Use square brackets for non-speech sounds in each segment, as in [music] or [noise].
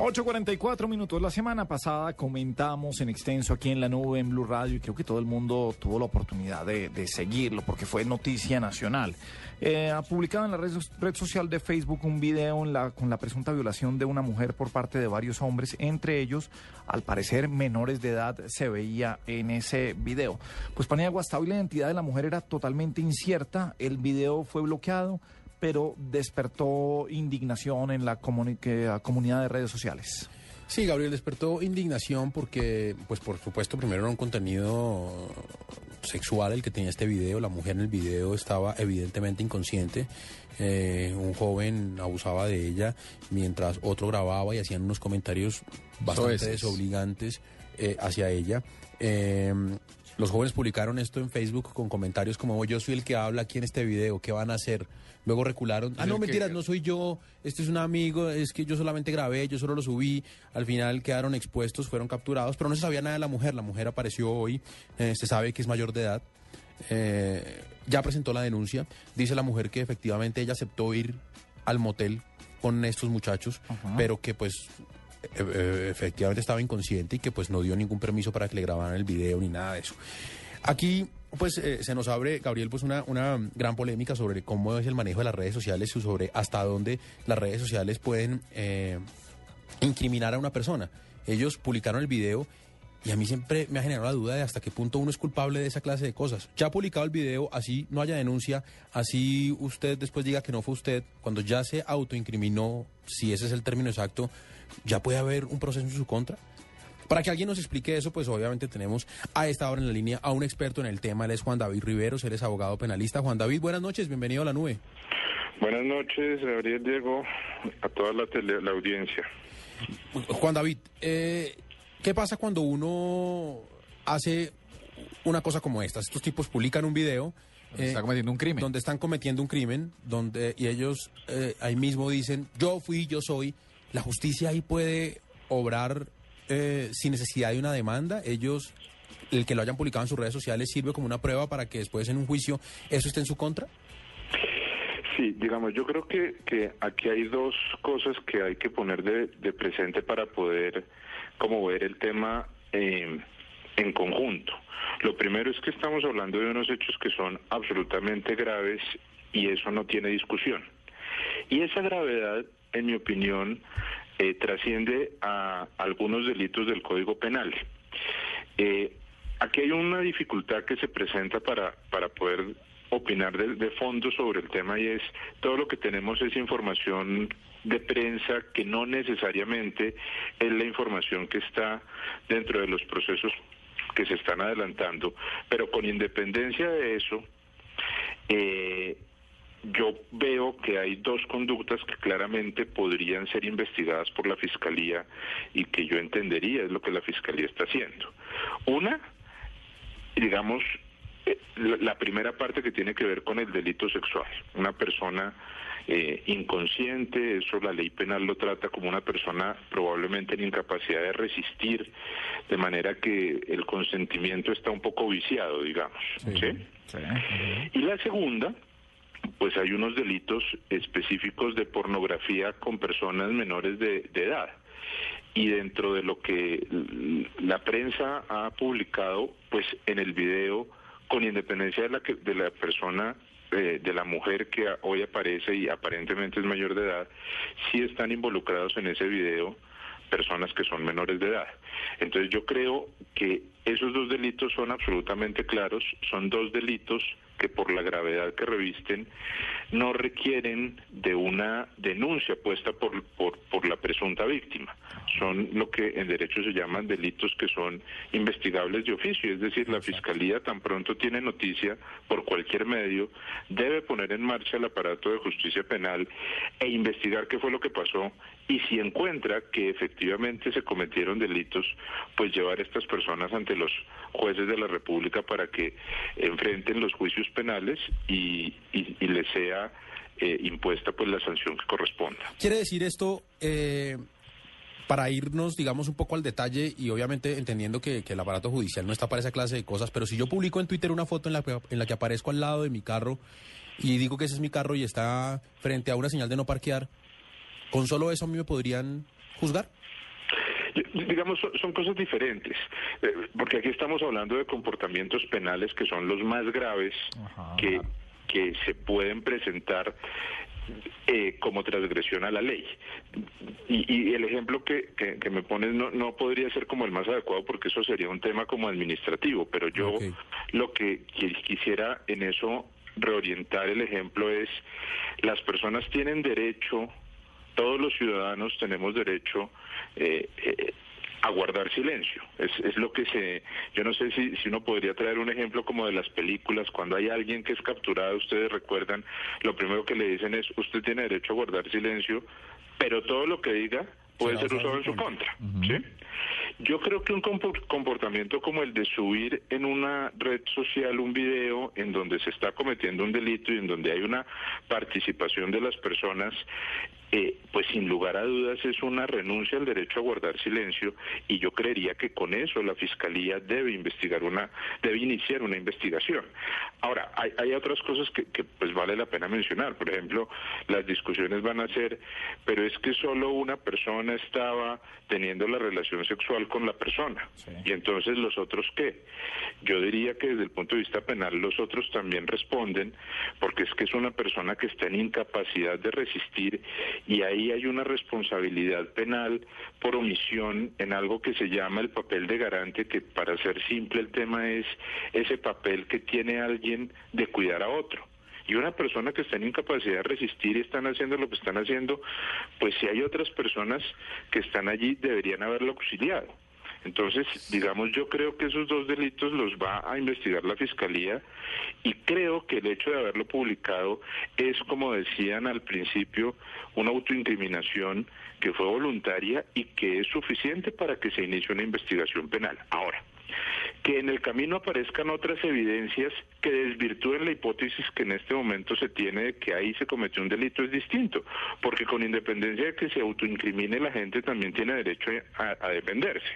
8.44 minutos. La semana pasada comentamos en extenso aquí en la nube en Blue Radio y creo que todo el mundo tuvo la oportunidad de, seguirlo porque fue noticia nacional. Eh, ha publicado en la red, social de Facebook un video la, con la presunta violación de una mujer por parte de varios hombres, entre ellos, al parecer, menores de edad, se veía en ese video. Pues Paniagua, hasta hoy la identidad de la mujer era totalmente incierta, el video fue bloqueado pero despertó indignación en la comunidad de redes sociales. Sí, Gabriel, despertó indignación porque, pues por supuesto, primero era un contenido sexual el que tenía este video. La mujer en el video estaba evidentemente inconsciente. Eh, un joven abusaba de ella mientras otro grababa y hacían unos comentarios bastante desobligantes eh, hacia ella. Eh, los jóvenes publicaron esto en Facebook con comentarios como yo soy el que habla aquí en este video, ¿qué van a hacer? Luego recularon, ah, no, mentiras, no soy yo, este es un amigo, es que yo solamente grabé, yo solo lo subí. Al final quedaron expuestos, fueron capturados, pero no se sabía nada de la mujer. La mujer apareció hoy, eh, se sabe que es mayor de edad. Eh, ya presentó la denuncia. Dice la mujer que efectivamente ella aceptó ir al motel con estos muchachos, pero que pues efectivamente estaba inconsciente y que pues no dio ningún permiso para que le grabaran el video ni nada de eso. Aquí pues eh, se nos abre, Gabriel, pues una, una gran polémica sobre cómo es el manejo de las redes sociales y sobre hasta dónde las redes sociales pueden eh, incriminar a una persona. Ellos publicaron el video y a mí siempre me ha generado la duda de hasta qué punto uno es culpable de esa clase de cosas. Ya ha publicado el video, así no haya denuncia, así usted después diga que no fue usted, cuando ya se autoincriminó, si ese es el término exacto, ¿ya puede haber un proceso en su contra? Para que alguien nos explique eso, pues obviamente tenemos a esta hora en la línea a un experto en el tema, él es Juan David Riveros, él es abogado penalista. Juan David, buenas noches, bienvenido a la nube. Buenas noches, Gabriel Diego, a toda la, la audiencia. Juan David, eh, ¿qué pasa cuando uno hace una cosa como esta? Estos tipos publican un video donde eh, cometiendo un crimen. Donde están cometiendo un crimen, donde y ellos eh, ahí mismo dicen, yo fui, yo soy, ¿La justicia ahí puede obrar eh, sin necesidad de una demanda? Ellos, el que lo hayan publicado en sus redes sociales, sirve como una prueba para que después en un juicio eso esté en su contra? Sí, digamos, yo creo que, que aquí hay dos cosas que hay que poner de, presente para poder como ver el tema eh, en conjunto. Lo primero es que estamos hablando de unos hechos que son absolutamente graves y eso no tiene discusión. Y esa gravedad en mi opinión, eh, trasciende a algunos delitos del Código Penal. Eh, aquí hay una dificultad que se presenta para, para poder opinar de, fondo sobre el tema y es todo lo que tenemos es información de prensa que no necesariamente es la información que está dentro de los procesos que se están adelantando, pero con independencia de eso, eh, yo veo que hay dos conductas que claramente podrían ser investigadas por la Fiscalía y que yo entendería es lo que la Fiscalía está haciendo. Una, digamos, eh, la primera parte que tiene que ver con el delito sexual. Una persona eh, inconsciente, eso la ley penal lo trata como una persona probablemente en incapacidad de resistir, de manera que el consentimiento está un poco viciado, digamos. Y la segunda pues hay unos delitos específicos de pornografía con personas menores de, edad. Y dentro de lo que la prensa ha publicado, pues en el video, con independencia de la, que, de la persona eh, de la mujer que hoy aparece y aparentemente es mayor de edad, sí están involucrados en ese video personas que son menores de edad. Entonces yo creo que esos dos delitos son absolutamente claros, son dos delitos que por la gravedad que revisten no requieren de una denuncia puesta por, por, por, la presunta víctima. Son lo que en derecho se llaman delitos que son investigables de oficio, es decir, la Fiscalía tan pronto tiene noticia por cualquier medio, debe poner en marcha el aparato de justicia penal e investigar qué fue lo que pasó y si encuentra que efectivamente se cometieron delitos, pues llevar a estas personas ante los jueces de la República para que enfrenten los juicios penales y, y, les sea eh, impuesta pues la sanción que corresponda. ¿Quiere decir esto? Eh, para irnos, digamos, un poco al detalle y obviamente entendiendo que, el aparato judicial no está para esa clase de cosas, pero si yo publico en Twitter una foto en la, en la que aparezco al lado de mi carro y digo que ese es mi carro y está frente a una señal de no parquear, ¿con solo eso a mí me podrían juzgar? Digamos, son, cosas diferentes, eh, porque aquí estamos hablando de comportamientos penales que son los más graves que, que se pueden presentar eh, como transgresión a la ley. Y, el ejemplo que, que, me pones no, no podría ser como el más adecuado porque eso sería un tema como administrativo, pero yo lo que quisiera en eso reorientar el ejemplo es las personas tienen derecho, todos los ciudadanos tenemos derecho eh, eh, a guardar silencio. Es, es lo que se, yo no sé si, si uno podría traer un ejemplo como de las películas, cuando hay alguien que es capturado, ustedes recuerdan, lo primero que le dicen es, usted tiene derecho a guardar silencio, pero todo lo que diga puede ser usado en su contra. ¿sí? Yo creo que un comportamiento como el de subir en una red social un video en donde se está cometiendo un delito y en donde hay una participación de las personas eh, pues sin lugar a dudas es una renuncia al derecho a guardar silencio y yo creería que con eso la fiscalía debe investigar una debe iniciar una investigación. Ahora hay, hay otras cosas que, que, pues vale la pena mencionar. Por ejemplo las discusiones van a ser pero es que solo una persona estaba teniendo la relación sexual con la persona. Y entonces los otros qué yo diría que desde el punto de vista penal los otros también responden porque es que es una persona que está en incapacidad de resistir y ahí hay una responsabilidad penal por omisión en algo que se llama el papel de garante, que para ser simple el tema es ese papel que tiene alguien de cuidar a otro y una persona que está en incapacidad de resistir y están haciendo lo que están haciendo, pues si hay otras personas que están allí deberían haberlo auxiliado. Entonces, digamos, yo creo que esos dos delitos los va a investigar la Fiscalía y creo que el hecho de haberlo publicado es, como decían al principio, una autoincriminación que fue voluntaria y que es suficiente para que se inicie una investigación penal. Ahora, que en el camino aparezcan otras evidencias que desvirtúen la hipótesis que en este momento se tiene de que ahí se cometió un delito es distinto, porque con independencia de que se autoincrimine la gente también tiene derecho a defenderse.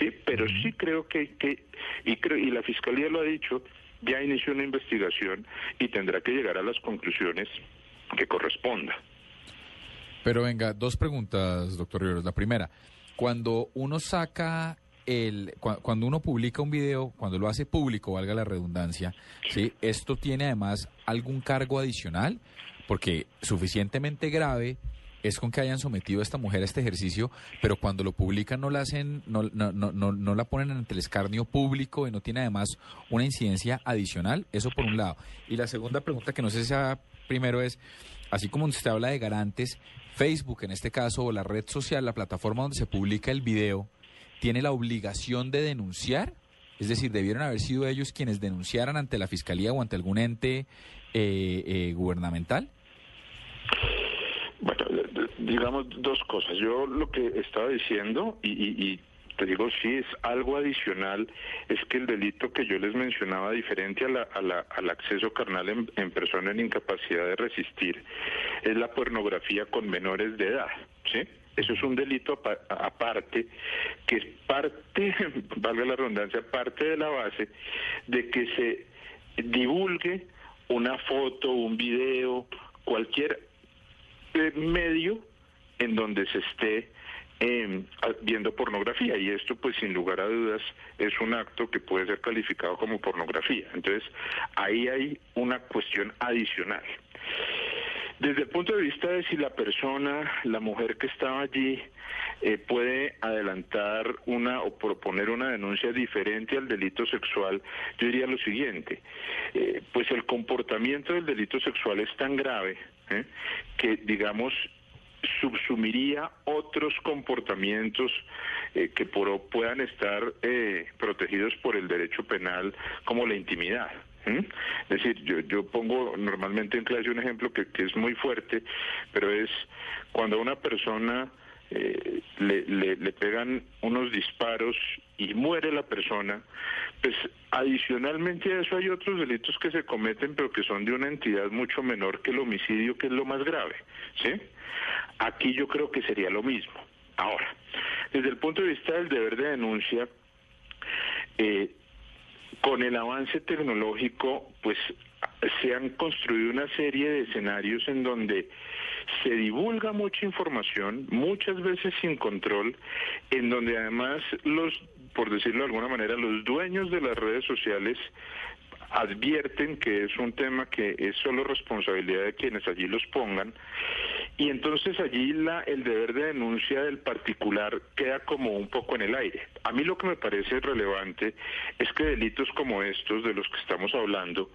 Sí, pero sí creo que, que y, creo, y la Fiscalía lo ha dicho, ya inició una investigación y tendrá que llegar a las conclusiones que corresponda. Pero venga, dos preguntas, doctor Rivera. La primera, cuando uno saca el, cuando uno publica un video, cuando lo hace público, valga la redundancia, ¿sí? ¿Esto tiene además algún cargo adicional? Porque suficientemente grave es con que hayan sometido a esta mujer a este ejercicio, pero cuando lo publican no la hacen, no, no, no, no, la ponen ante el escarnio público y no tiene además una incidencia adicional, eso por un lado. Y la segunda pregunta que no sé si sea primero es, así como usted habla de garantes, Facebook en este caso, o la red social, la plataforma donde se publica el video, ¿tiene la obligación de denunciar? Es decir, debieron haber sido ellos quienes denunciaran ante la fiscalía o ante algún ente eh, eh, gubernamental. Bueno, digamos dos cosas. Yo lo que estaba diciendo, y, te digo, sí es algo adicional, es que el delito que yo les mencionaba, diferente a la, al acceso carnal en, persona en incapacidad de resistir, es la pornografía con menores de edad, ¿sí? Eso es un delito aparte, que es parte, [laughs] valga la redundancia, parte de la base de que se divulgue una foto, un video, cualquier medio en donde se esté em, viendo pornografía y esto pues sin lugar a dudas es un acto que puede ser calificado como pornografía. Entonces ahí hay una cuestión adicional. Desde el punto de vista de si la persona, la mujer que estaba allí, eh, puede adelantar una o proponer una denuncia diferente al delito sexual, yo diría lo siguiente, eh, pues el comportamiento del delito sexual es tan grave ¿eh? que, digamos, subsumiría otros comportamientos que puedan estar protegidos por el derecho penal como la intimidad. Es decir, yo, yo pongo normalmente en clase un ejemplo que, que es muy fuerte, pero es cuando a una persona eh, le, le, le, pegan unos disparos y muere la persona, pues adicionalmente a eso hay otros delitos que se cometen, pero que son de una entidad mucho menor que el homicidio, que es lo más grave. ¿sí? Aquí yo creo que sería lo mismo. Ahora, desde el punto de vista del deber de denuncia, eh, con el avance tecnológico, pues se han construido una serie de escenarios en donde se divulga mucha información, muchas veces sin control, en donde además los, por decirlo de alguna manera, los dueños de las redes sociales advierten que es un tema que es solo responsabilidad de quienes allí los pongan y entonces allí la, el deber de denuncia del particular queda como un poco en el aire. A mí lo que me parece relevante es que delitos como estos de los que estamos hablando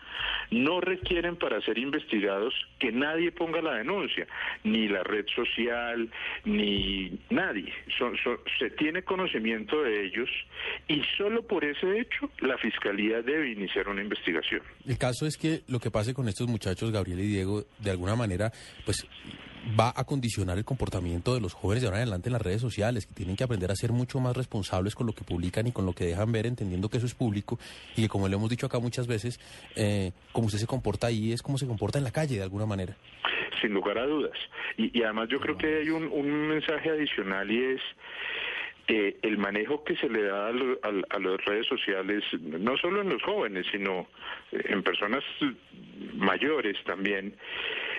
no requieren para ser investigados que nadie ponga la denuncia, ni la red social, ni nadie. se tiene conocimiento de ellos y solo por ese hecho la Fiscalía debe iniciar una investigación. El caso es que lo que pase con estos muchachos, Gabriel y Diego, de alguna manera, pues va a condicionar el comportamiento de los jóvenes de ahora en adelante en las redes sociales, que tienen que aprender a ser mucho más responsables con lo que publican y con lo que dejan ver, entendiendo que eso es público y que, como le hemos dicho acá muchas veces, eh, como usted se comporta ahí es como se comporta en la calle, de alguna manera. Sin lugar a dudas. Y, además yo creo que hay un, mensaje adicional y es... Eh, el manejo que se le da a, las redes sociales, no solo en los jóvenes, sino en personas mayores también,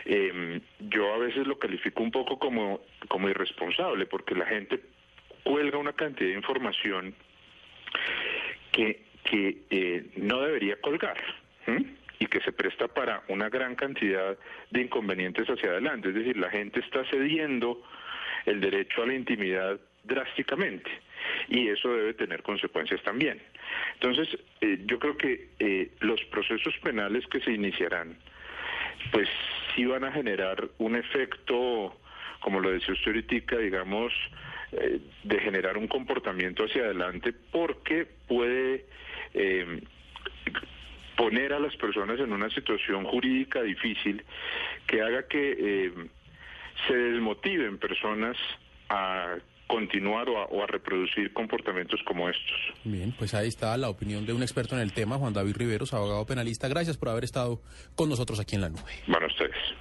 eh, yo a veces lo califico un poco como, como irresponsable, porque la gente cuelga una cantidad de información que, que eh, no debería colgar. y que se presta para una gran cantidad de inconvenientes hacia adelante. Es decir, la gente está cediendo el derecho a la intimidad drásticamente y eso debe tener consecuencias también. Entonces, eh, yo creo que eh, los procesos penales que se iniciarán, pues sí van a generar un efecto, como lo decía usted ahorita, digamos, eh, de generar un comportamiento hacia adelante porque puede eh, poner a las personas en una situación jurídica difícil que haga que eh, se desmotiven personas a continuar o a, reproducir comportamientos como estos. Bien, pues ahí está la opinión de un experto en el tema, Juan David Riveros, abogado penalista. Gracias por haber estado con nosotros aquí en la nube. Bueno, ustedes.